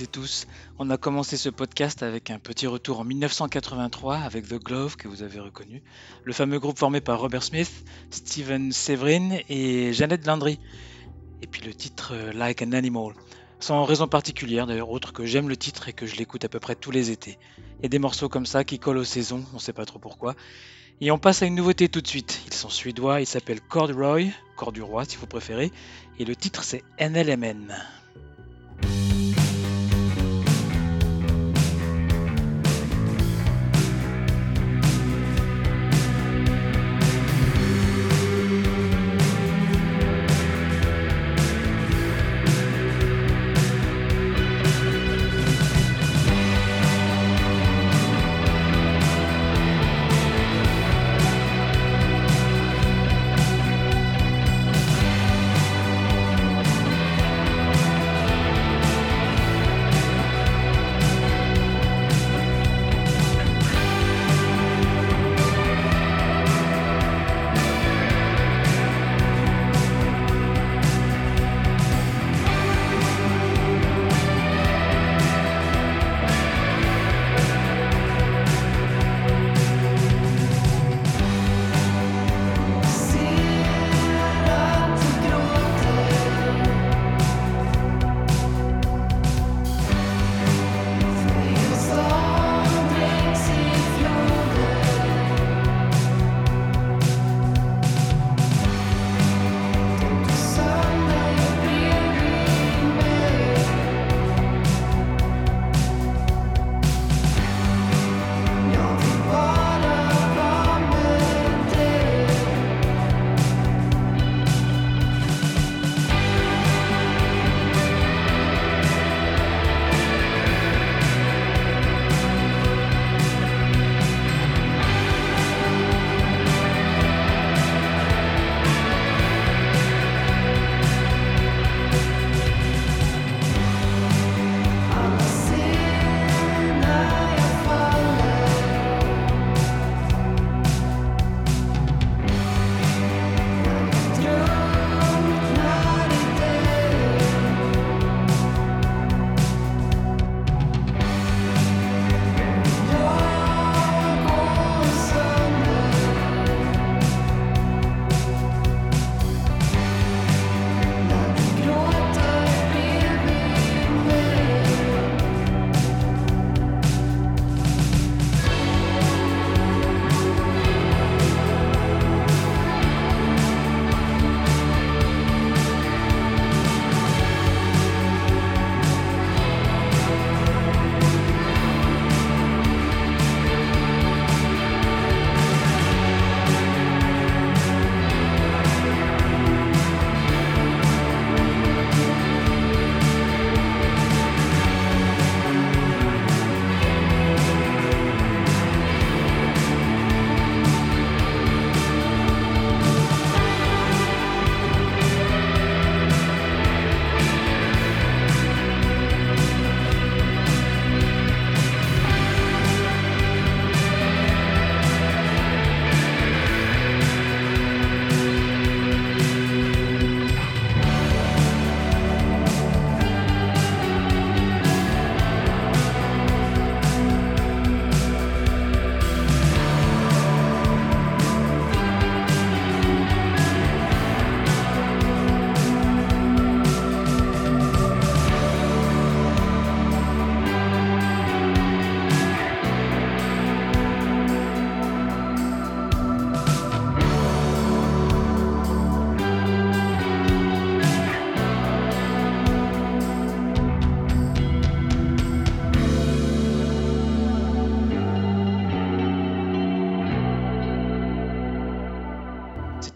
et tous. On a commencé ce podcast avec un petit retour en 1983 avec The Glove que vous avez reconnu, le fameux groupe formé par Robert Smith, Steven Severin et Jeannette Landry. Et puis le titre euh, Like an Animal. Sans raison particulière d'ailleurs, autre que j'aime le titre et que je l'écoute à peu près tous les étés. A des morceaux comme ça qui collent aux saisons, on sait pas trop pourquoi. Et on passe à une nouveauté tout de suite. Ils sont suédois, ils s'appellent Corduroy, Corduroy si vous préférez, et le titre c'est NLMN.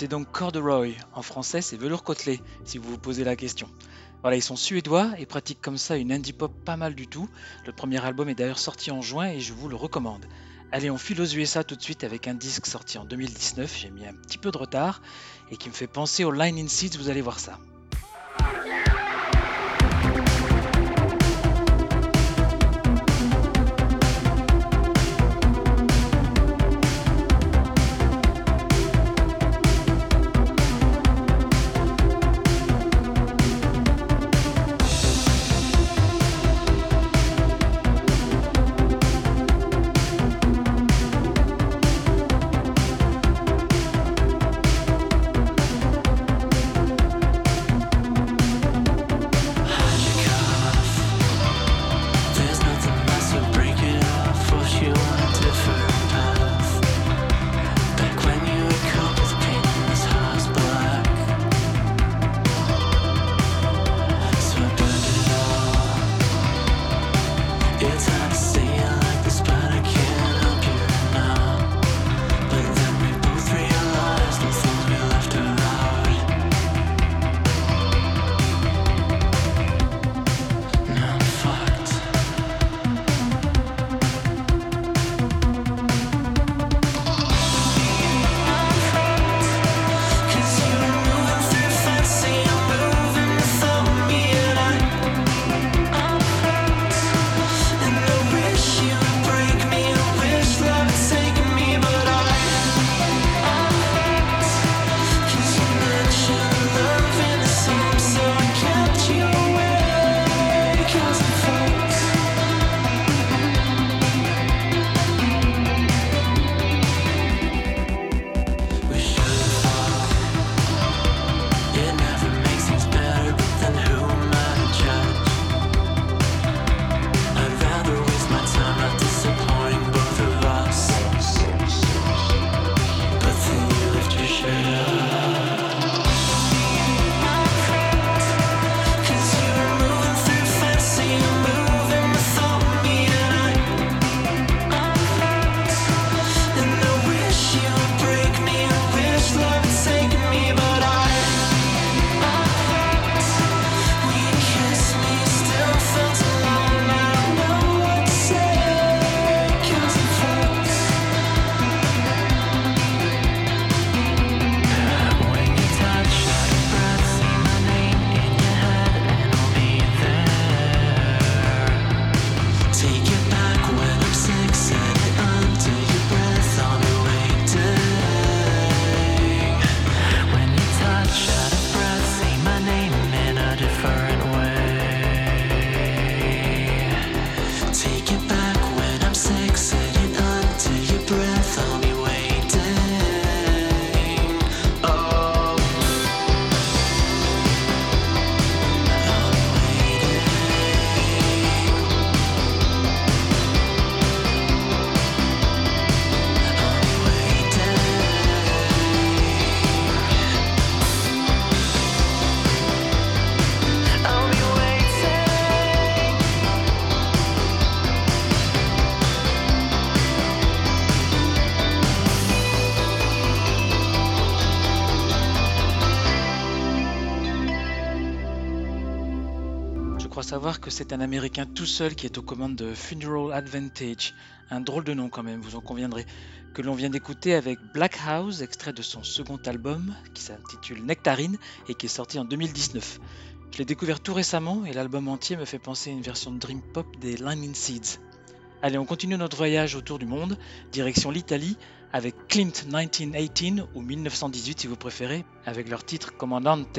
Donc Corduroy. En français, c'est velours côtelé, si vous vous posez la question. Voilà, ils sont suédois et pratiquent comme ça une indie pop pas mal du tout. Le premier album est d'ailleurs sorti en juin et je vous le recommande. Allez, on file aux USA tout de suite avec un disque sorti en 2019, j'ai mis un petit peu de retard, et qui me fait penser au Line in Seeds, vous allez voir ça. C'est un Américain tout seul qui est aux commandes de Funeral Advantage, un drôle de nom quand même, vous en conviendrez, que l'on vient d'écouter avec Black House, extrait de son second album qui s'intitule Nectarine et qui est sorti en 2019. Je l'ai découvert tout récemment et l'album entier me fait penser à une version de Dream Pop des Lightning Seeds. Allez, on continue notre voyage autour du monde, direction l'Italie, avec Klimt 1918 ou 1918 si vous préférez, avec leur titre Commandante.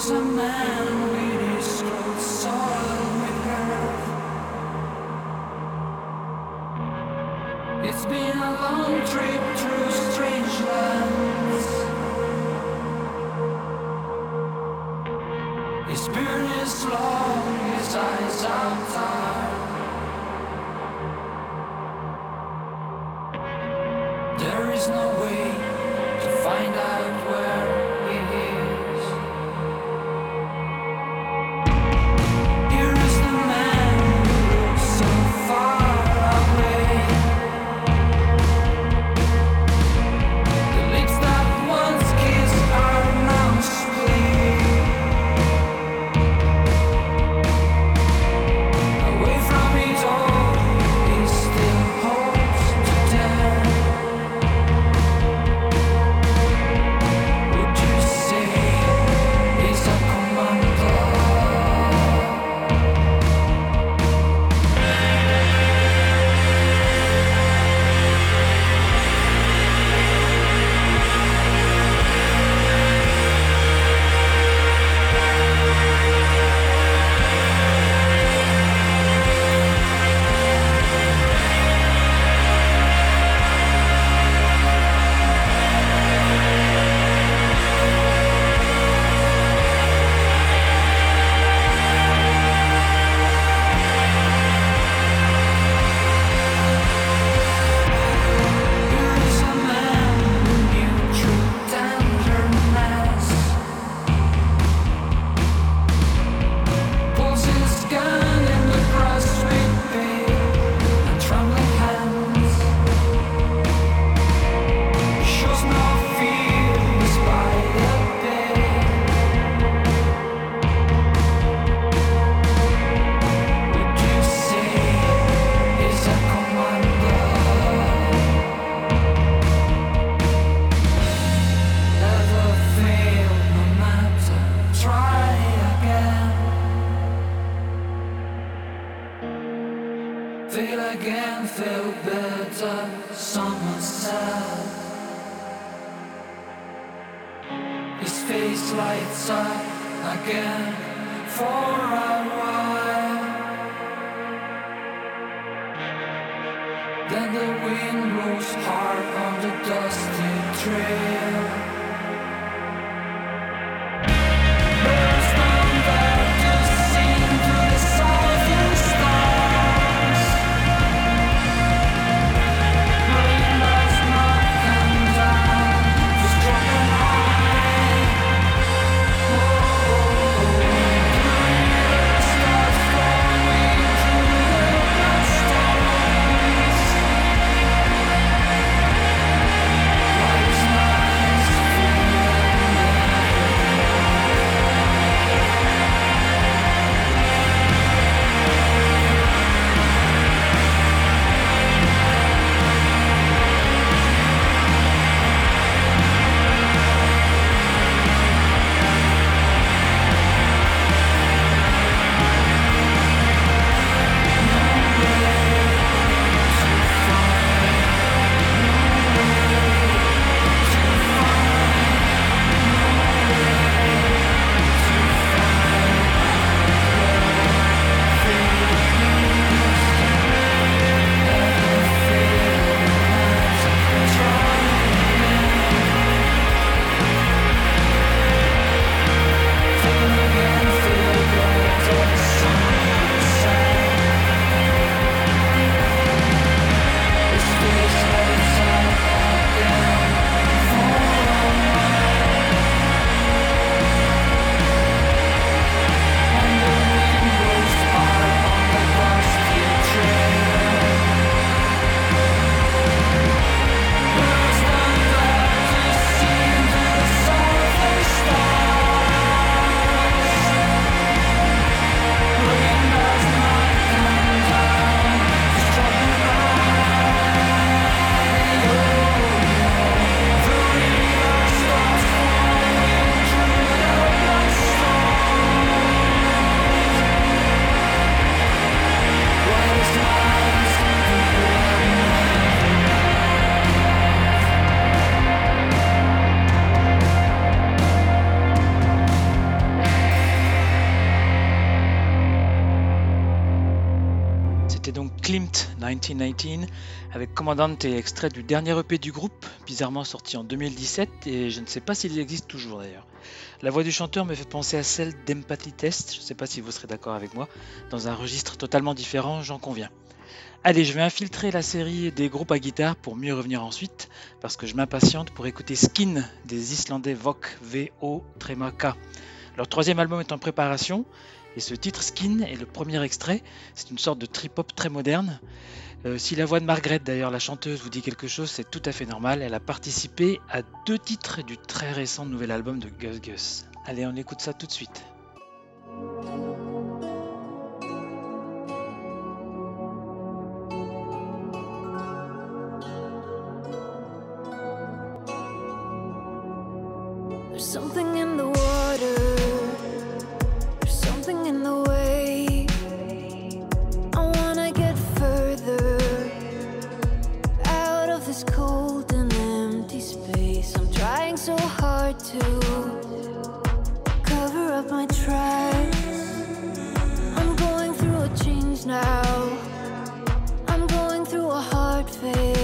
there's a man 1919 avec Commandante et extrait du dernier EP du groupe, bizarrement sorti en 2017 et je ne sais pas s'il existe toujours d'ailleurs. La voix du chanteur me fait penser à celle d'Empathy Test, je ne sais pas si vous serez d'accord avec moi, dans un registre totalement différent, j'en conviens. Allez, je vais infiltrer la série des groupes à guitare pour mieux revenir ensuite, parce que je m'impatiente pour écouter Skin des Islandais Vok VO K. Leur troisième album est en préparation, et ce titre Skin est le premier extrait. C'est une sorte de trip-hop très moderne. Euh, si la voix de Margaret, d'ailleurs la chanteuse, vous dit quelque chose, c'est tout à fait normal. Elle a participé à deux titres du très récent nouvel album de Gus Gus. Allez, on écoute ça tout de suite. hard to cover up my tracks. I'm going through a change now. I'm going through a hard phase.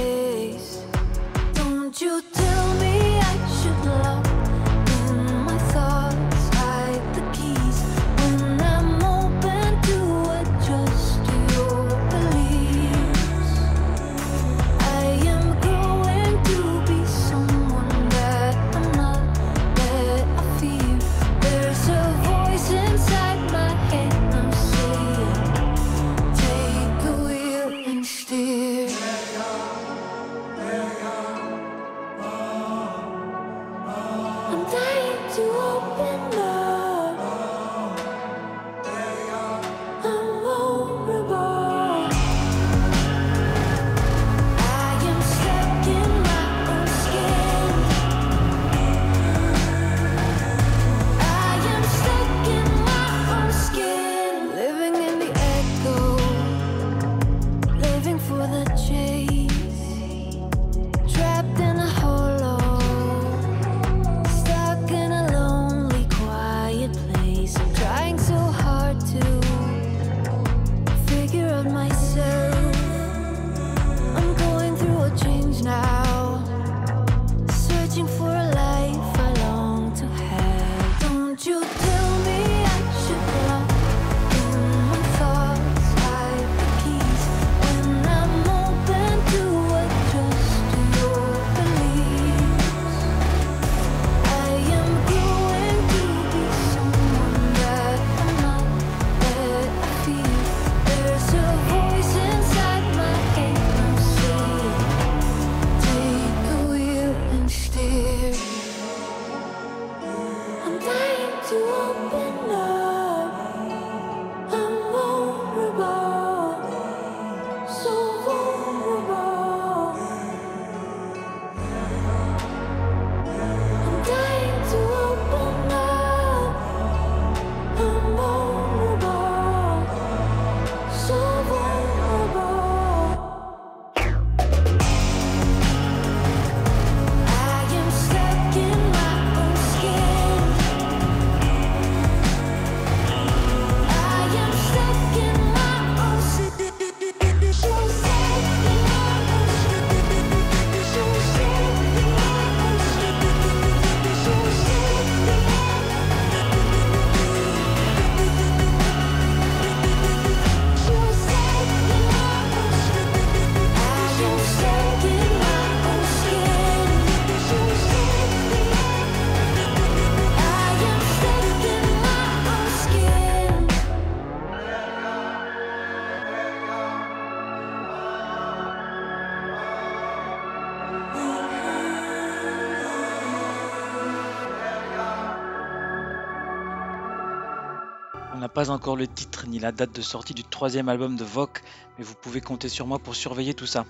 Pas encore le titre ni la date de sortie du troisième album de Vogue, mais vous pouvez compter sur moi pour surveiller tout ça.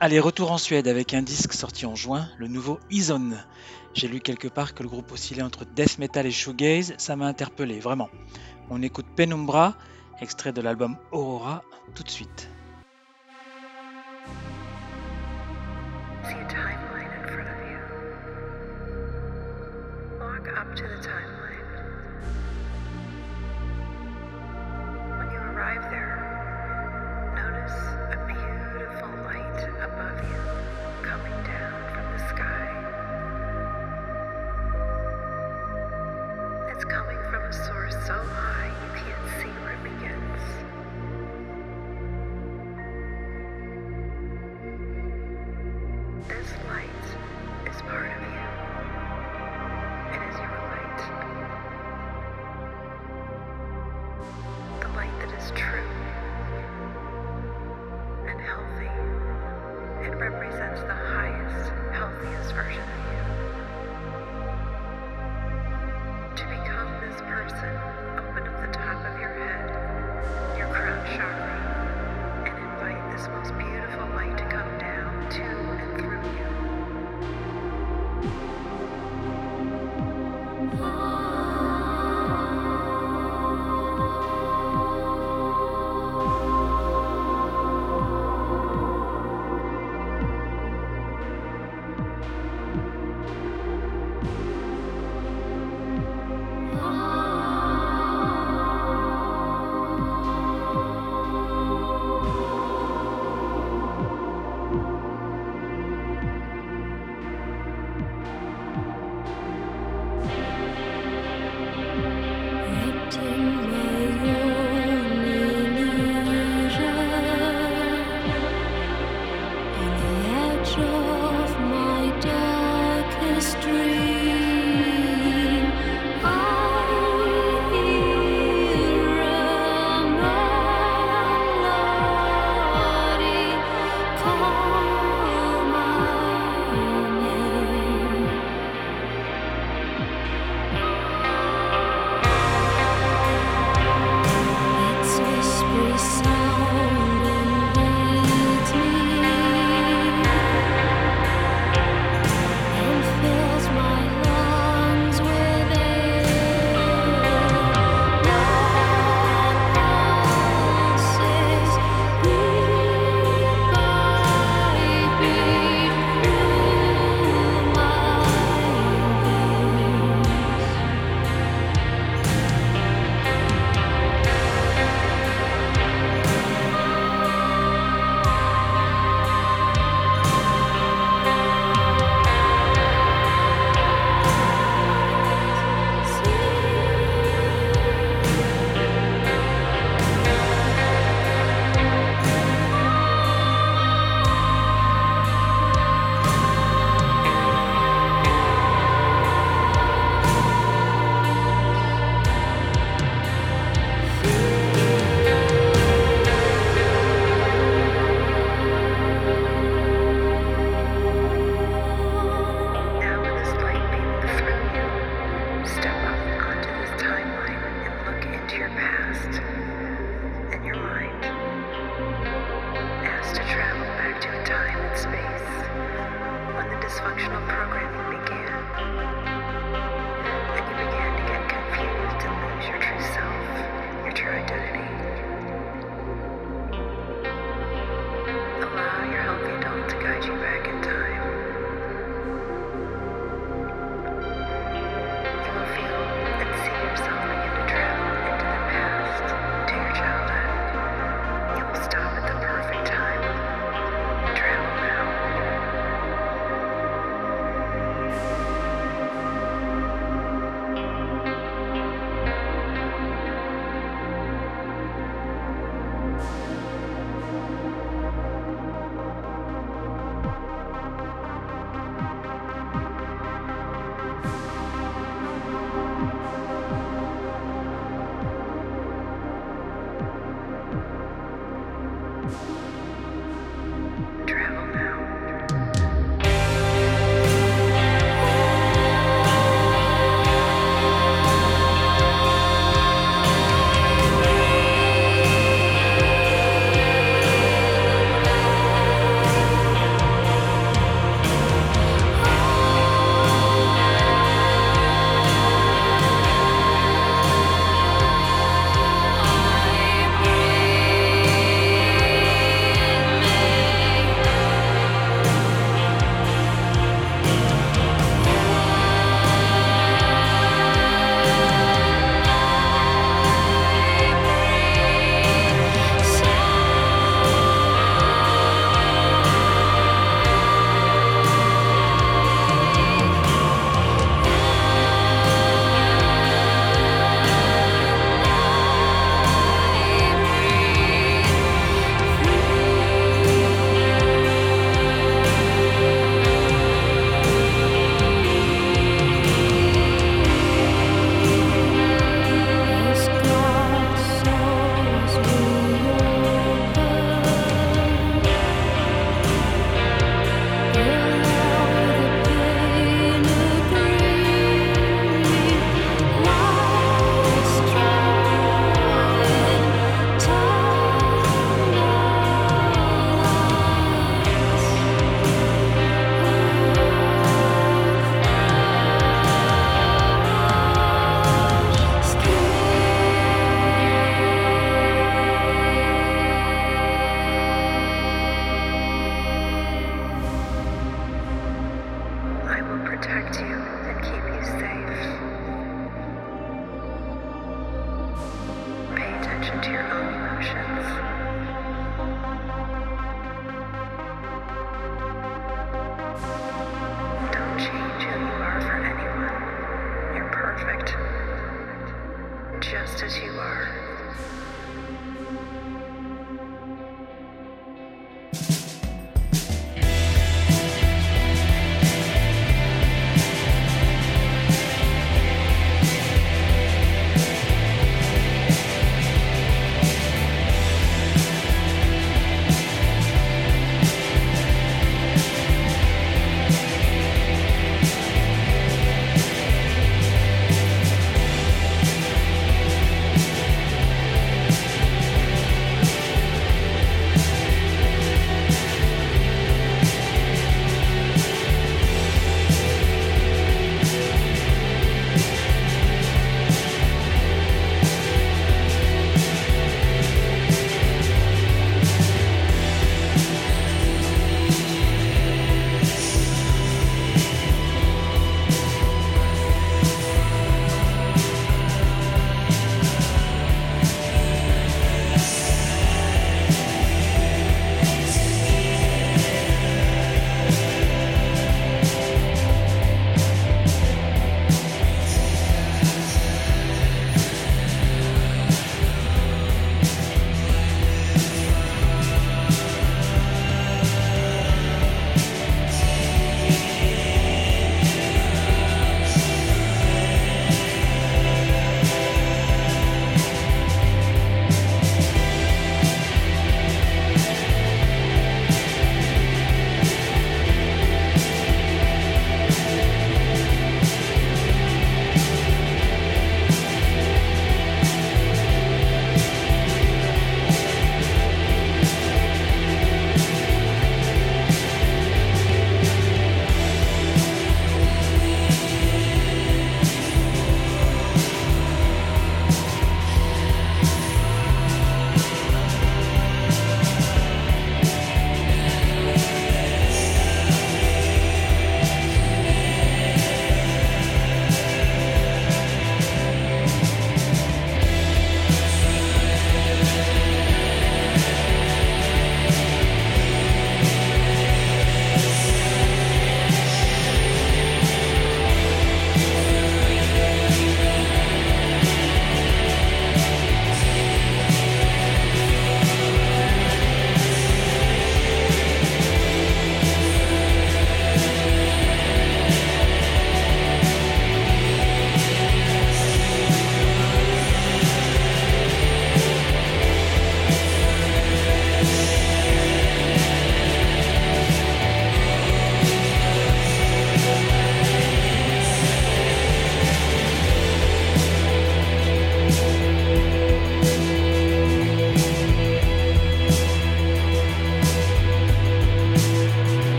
Allez, retour en Suède avec un disque sorti en juin, le nouveau Ison. J'ai lu quelque part que le groupe oscillait entre death metal et shoegaze, ça m'a interpellé, vraiment. On écoute Penumbra, extrait de l'album Aurora, tout de suite. arrive there, notice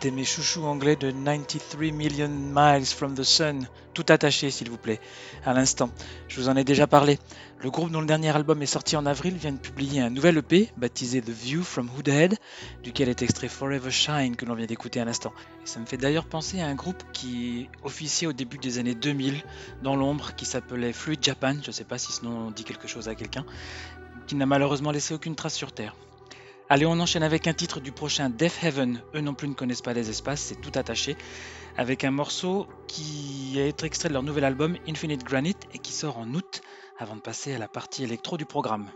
C'était mes chouchous anglais de 93 Million Miles from the Sun, tout attaché s'il vous plaît, à l'instant. Je vous en ai déjà parlé. Le groupe dont le dernier album est sorti en avril vient de publier un nouvel EP baptisé The View from Hoodhead, duquel est extrait Forever Shine que l'on vient d'écouter à l'instant. Ça me fait d'ailleurs penser à un groupe qui officiait au début des années 2000 dans l'ombre qui s'appelait Fluid Japan, je ne sais pas si ce nom dit quelque chose à quelqu'un, qui n'a malheureusement laissé aucune trace sur Terre. Allez, on enchaîne avec un titre du prochain Death Heaven. Eux non plus ne connaissent pas les espaces, c'est tout attaché. Avec un morceau qui est extrait de leur nouvel album Infinite Granite et qui sort en août avant de passer à la partie électro du programme.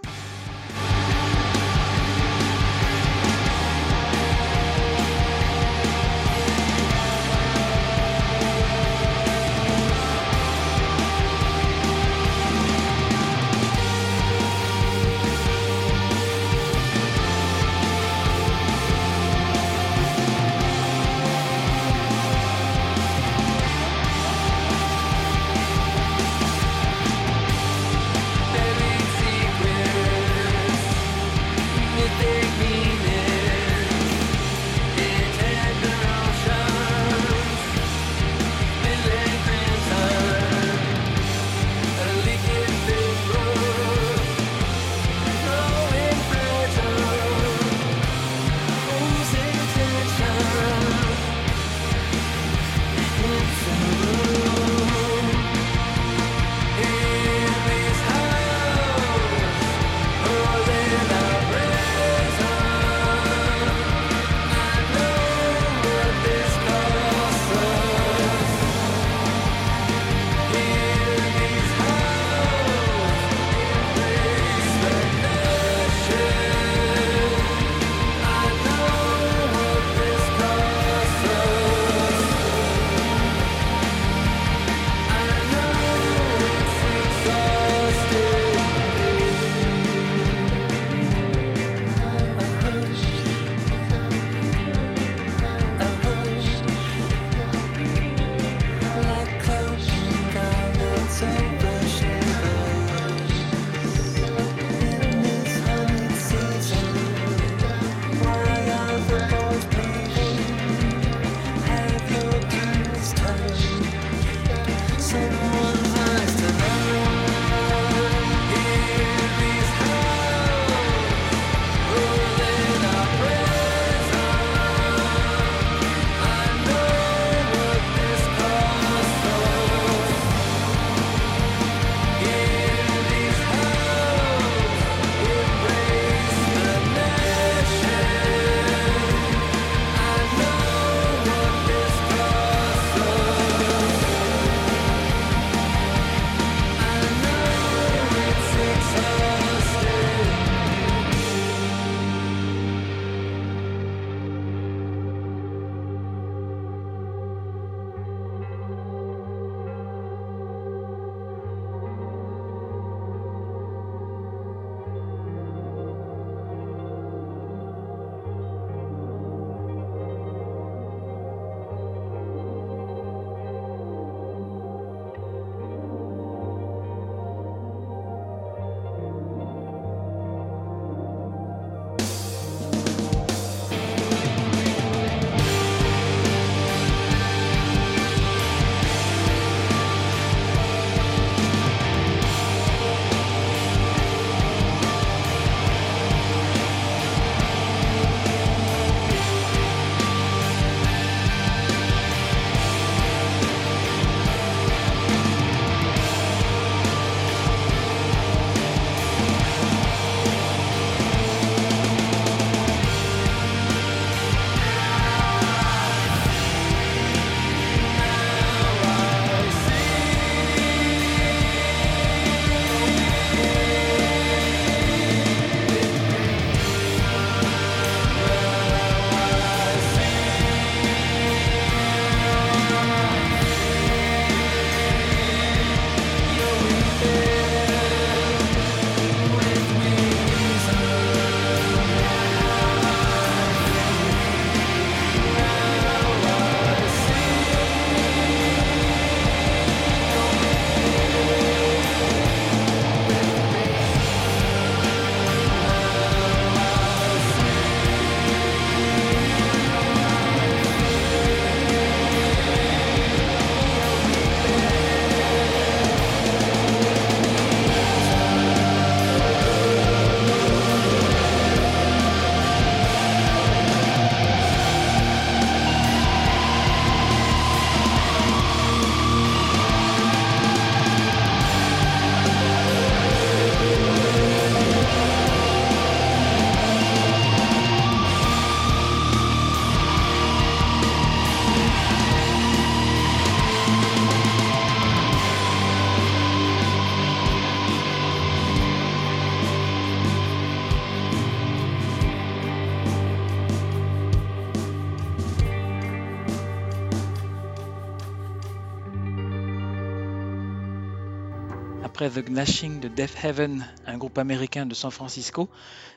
The Gnashing de Death Heaven, un groupe américain de San Francisco.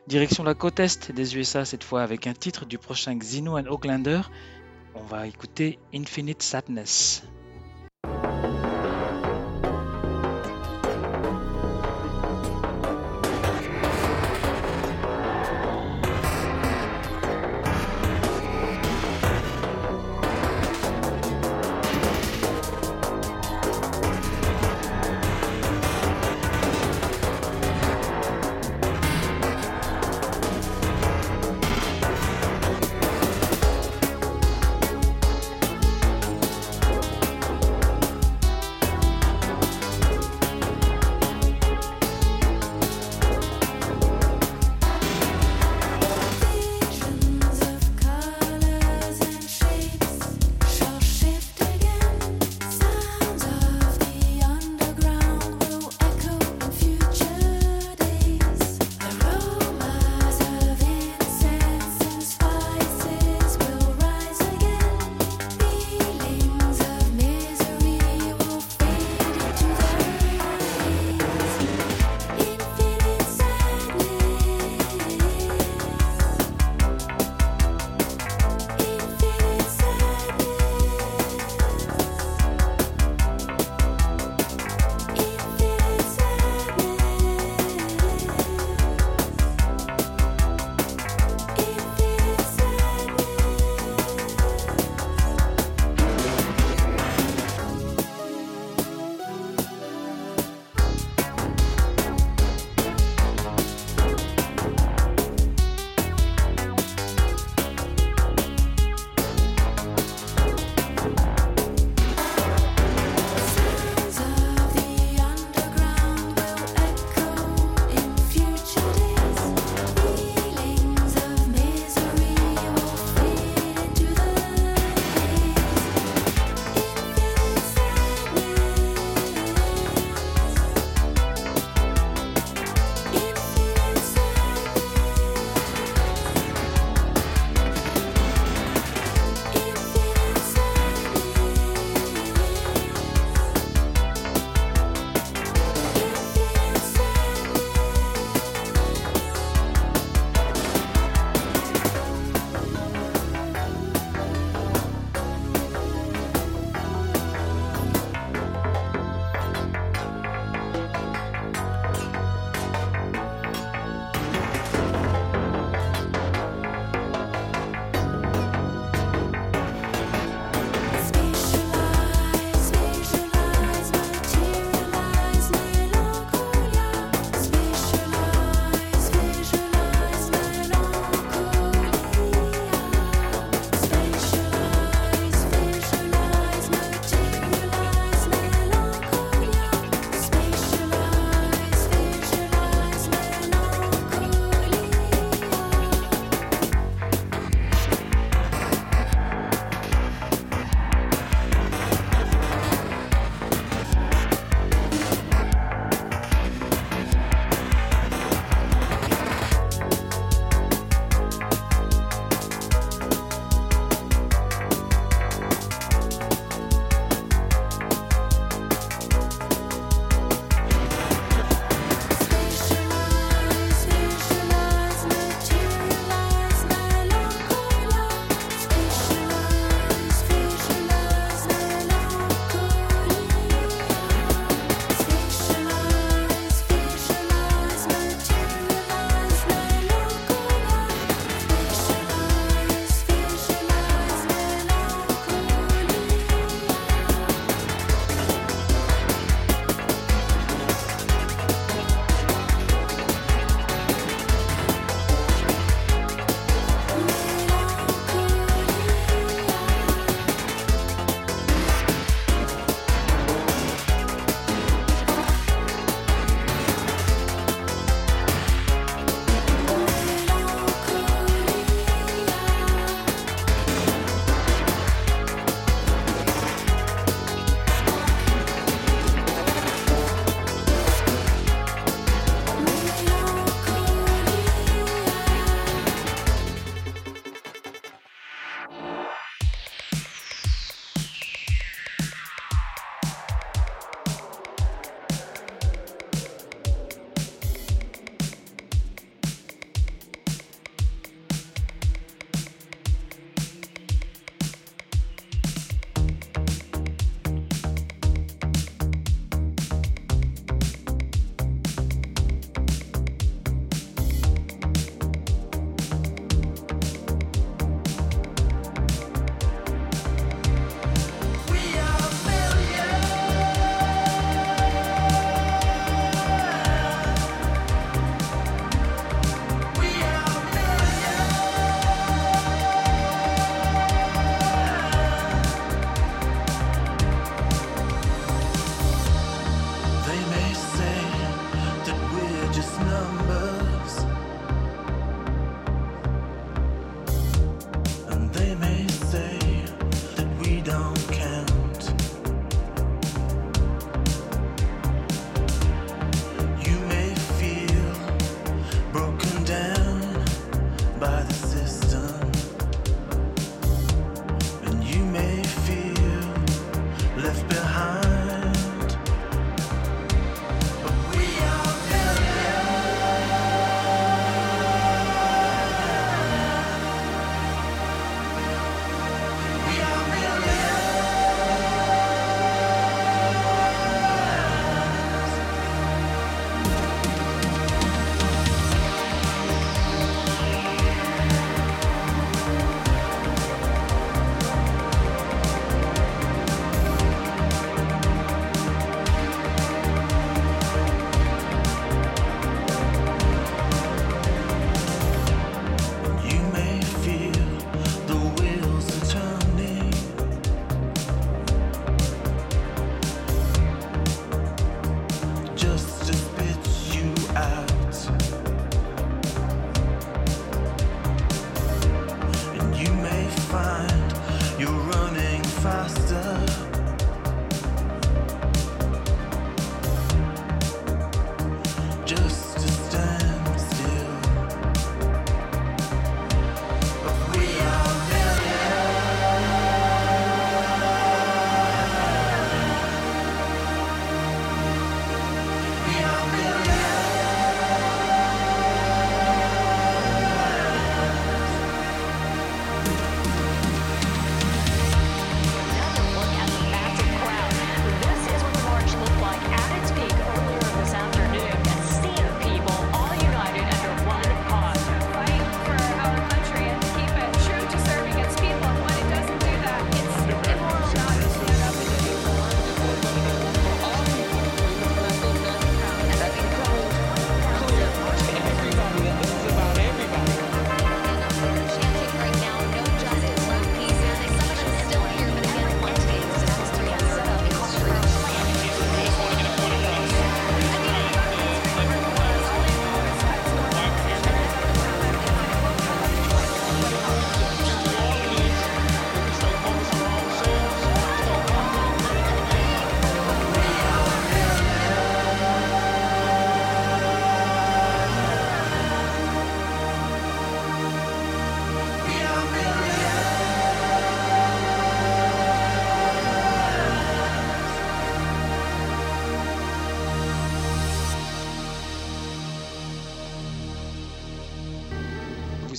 Direction la côte est des USA cette fois avec un titre du prochain Xeno and Oaklander. On va écouter Infinite Sadness.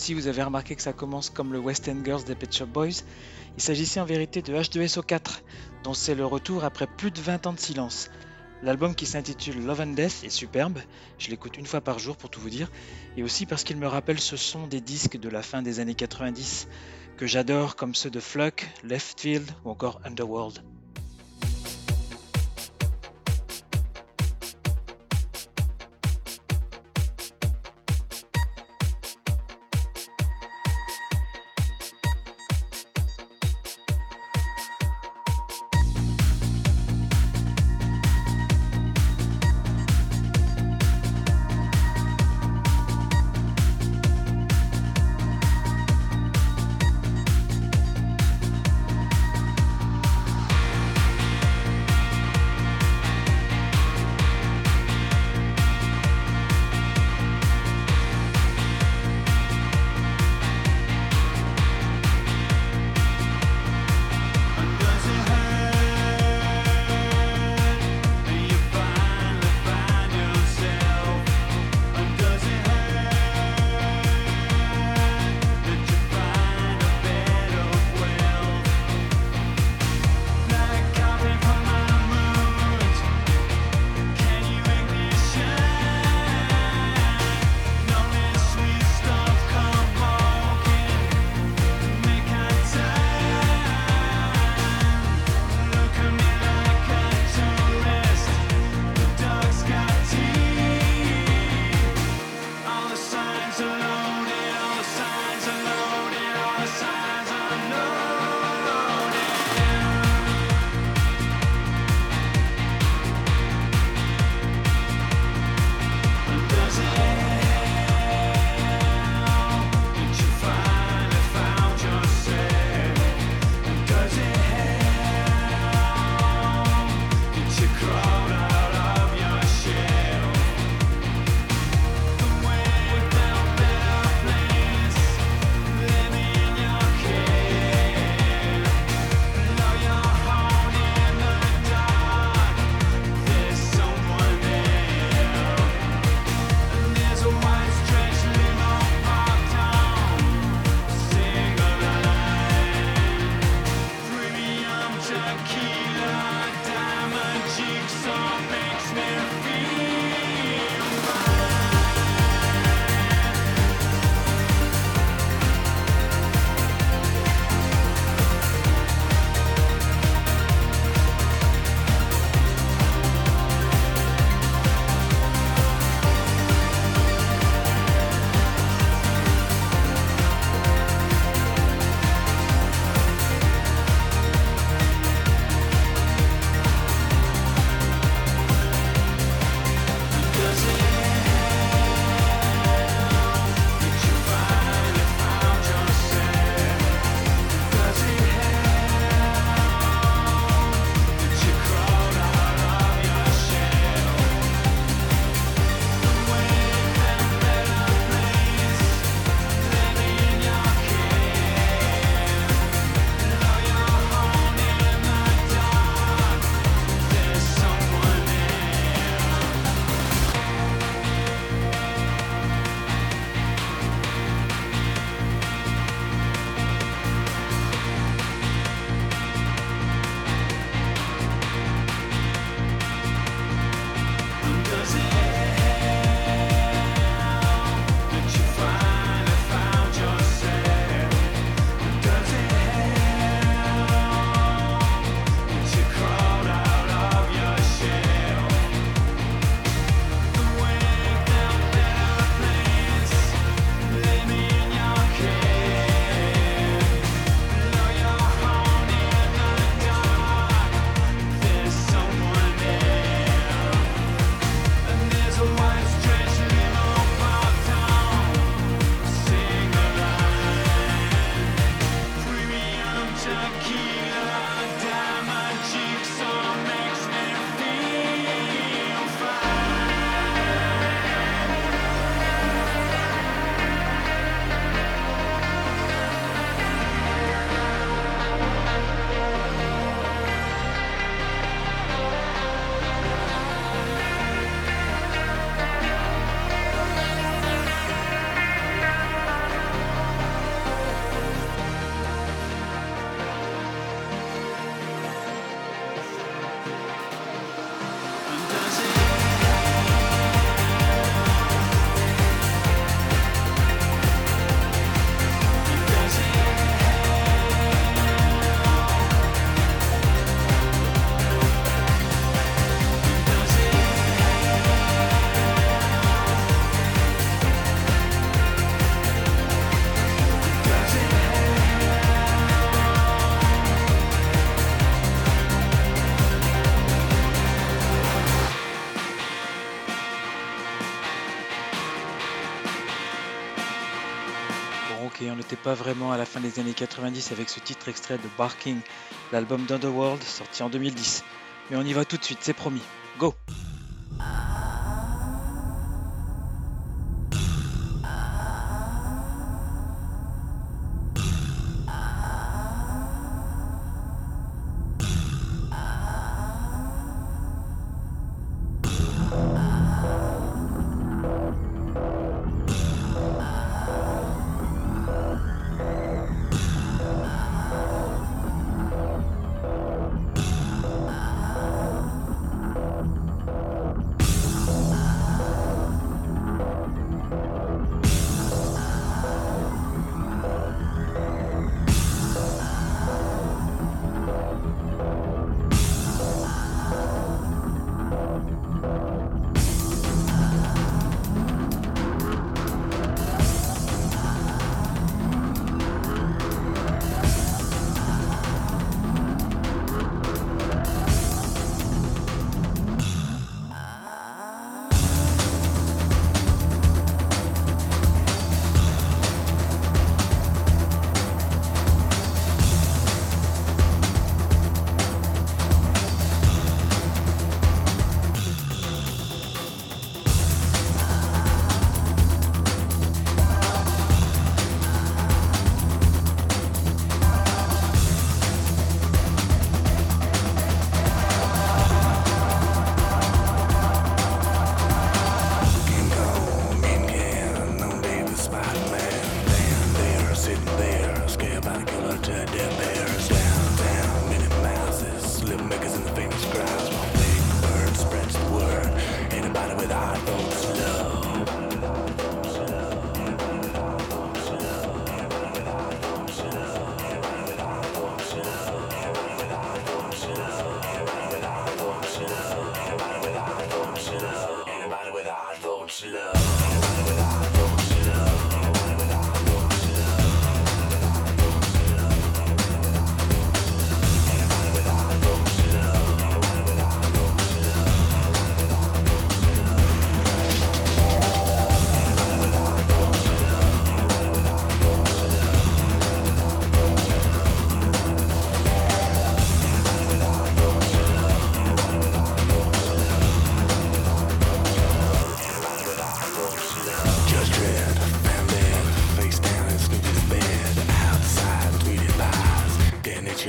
Aussi, vous avez remarqué que ça commence comme le West End Girls des Pet Shop Boys. Il s'agissait en vérité de H2SO4, dont c'est le retour après plus de 20 ans de silence. L'album qui s'intitule Love and Death est superbe, je l'écoute une fois par jour pour tout vous dire, et aussi parce qu'il me rappelle ce son des disques de la fin des années 90, que j'adore comme ceux de Fluck, Left Field ou encore Underworld. Pas vraiment à la fin des années 90 avec ce titre extrait de Barking, l'album d'Underworld sorti en 2010. Mais on y va tout de suite, c'est promis.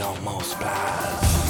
Almost multiplies.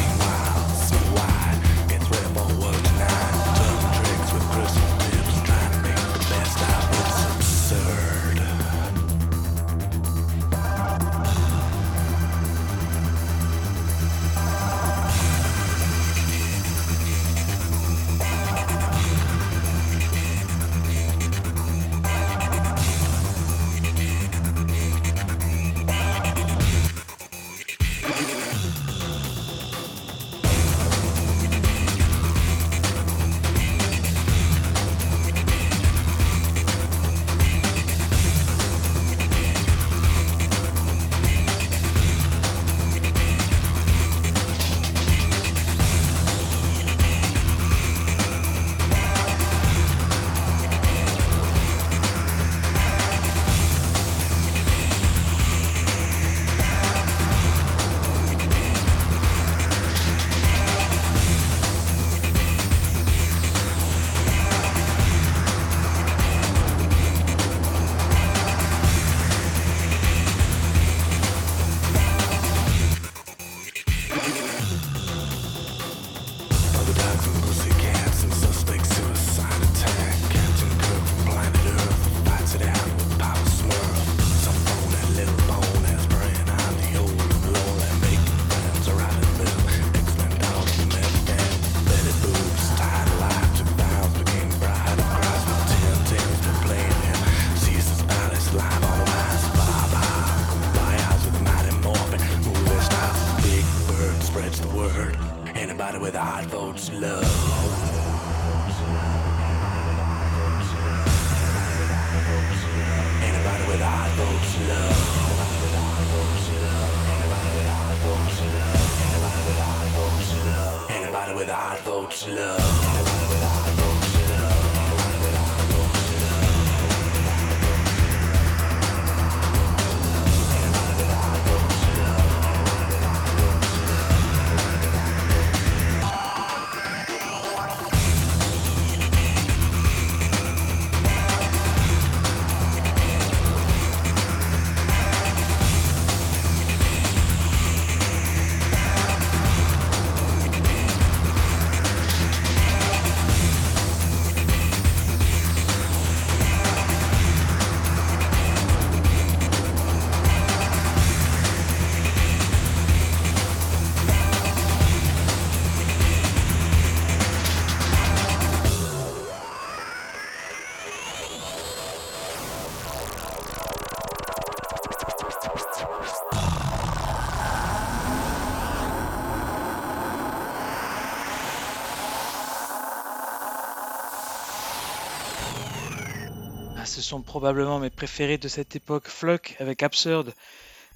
Sont probablement mes préférés de cette époque, Flock avec Absurd,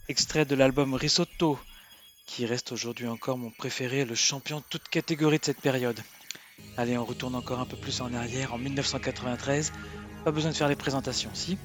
extrait de l'album Risotto, qui reste aujourd'hui encore mon préféré, le champion de toute catégorie de cette période. Allez, on retourne encore un peu plus en arrière, en 1993. Pas besoin de faire les présentations, si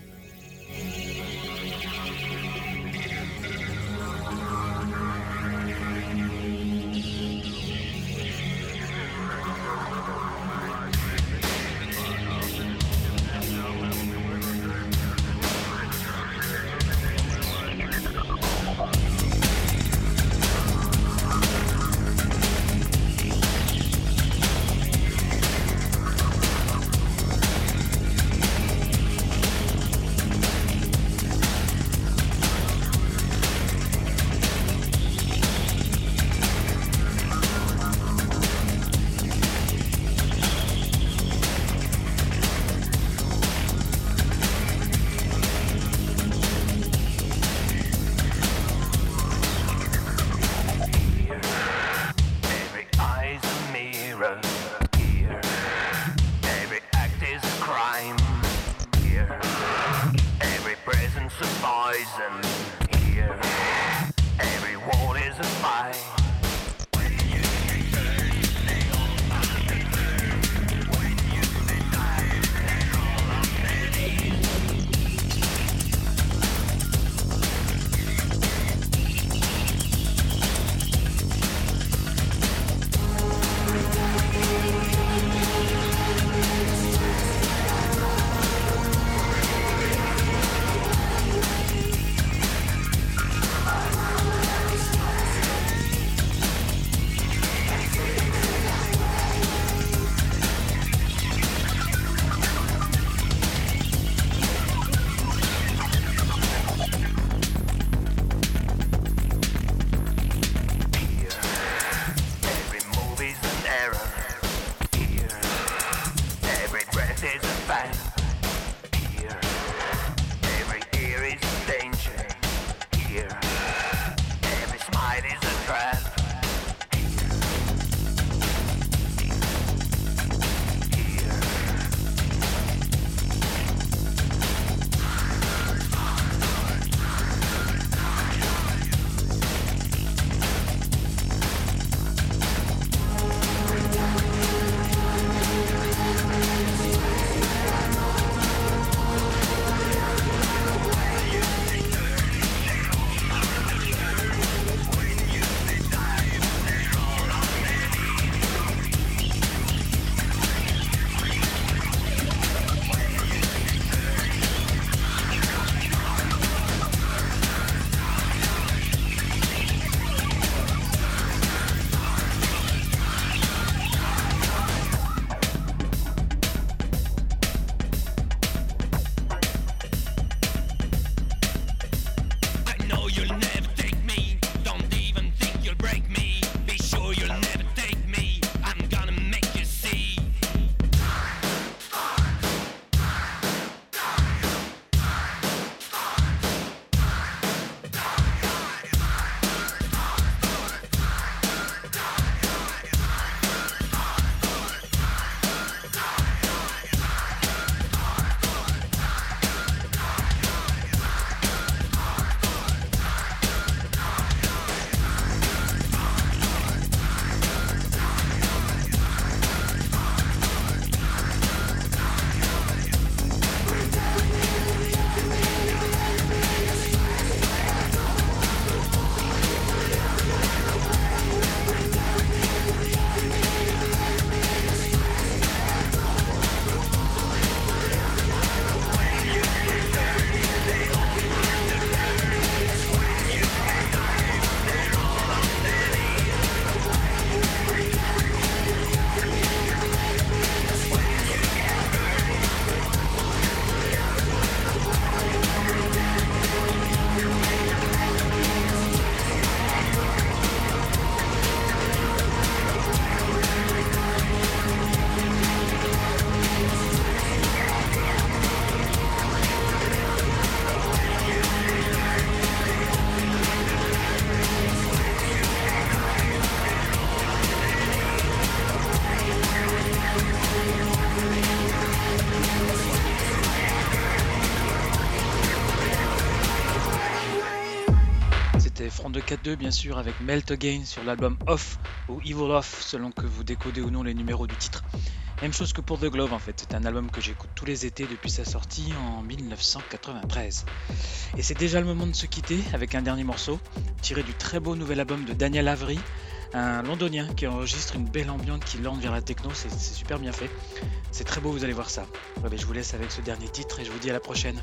de 4-2 bien sûr avec Melt Again sur l'album Off ou Evil Off selon que vous décodez ou non les numéros du titre. Même chose que pour The Glove en fait, c'est un album que j'écoute tous les étés depuis sa sortie en 1993. Et c'est déjà le moment de se quitter avec un dernier morceau, tiré du très beau nouvel album de Daniel Avery, un londonien qui enregistre une belle ambiance qui lande vers la techno, c'est super bien fait. C'est très beau, vous allez voir ça. je vous laisse avec ce dernier titre et je vous dis à la prochaine.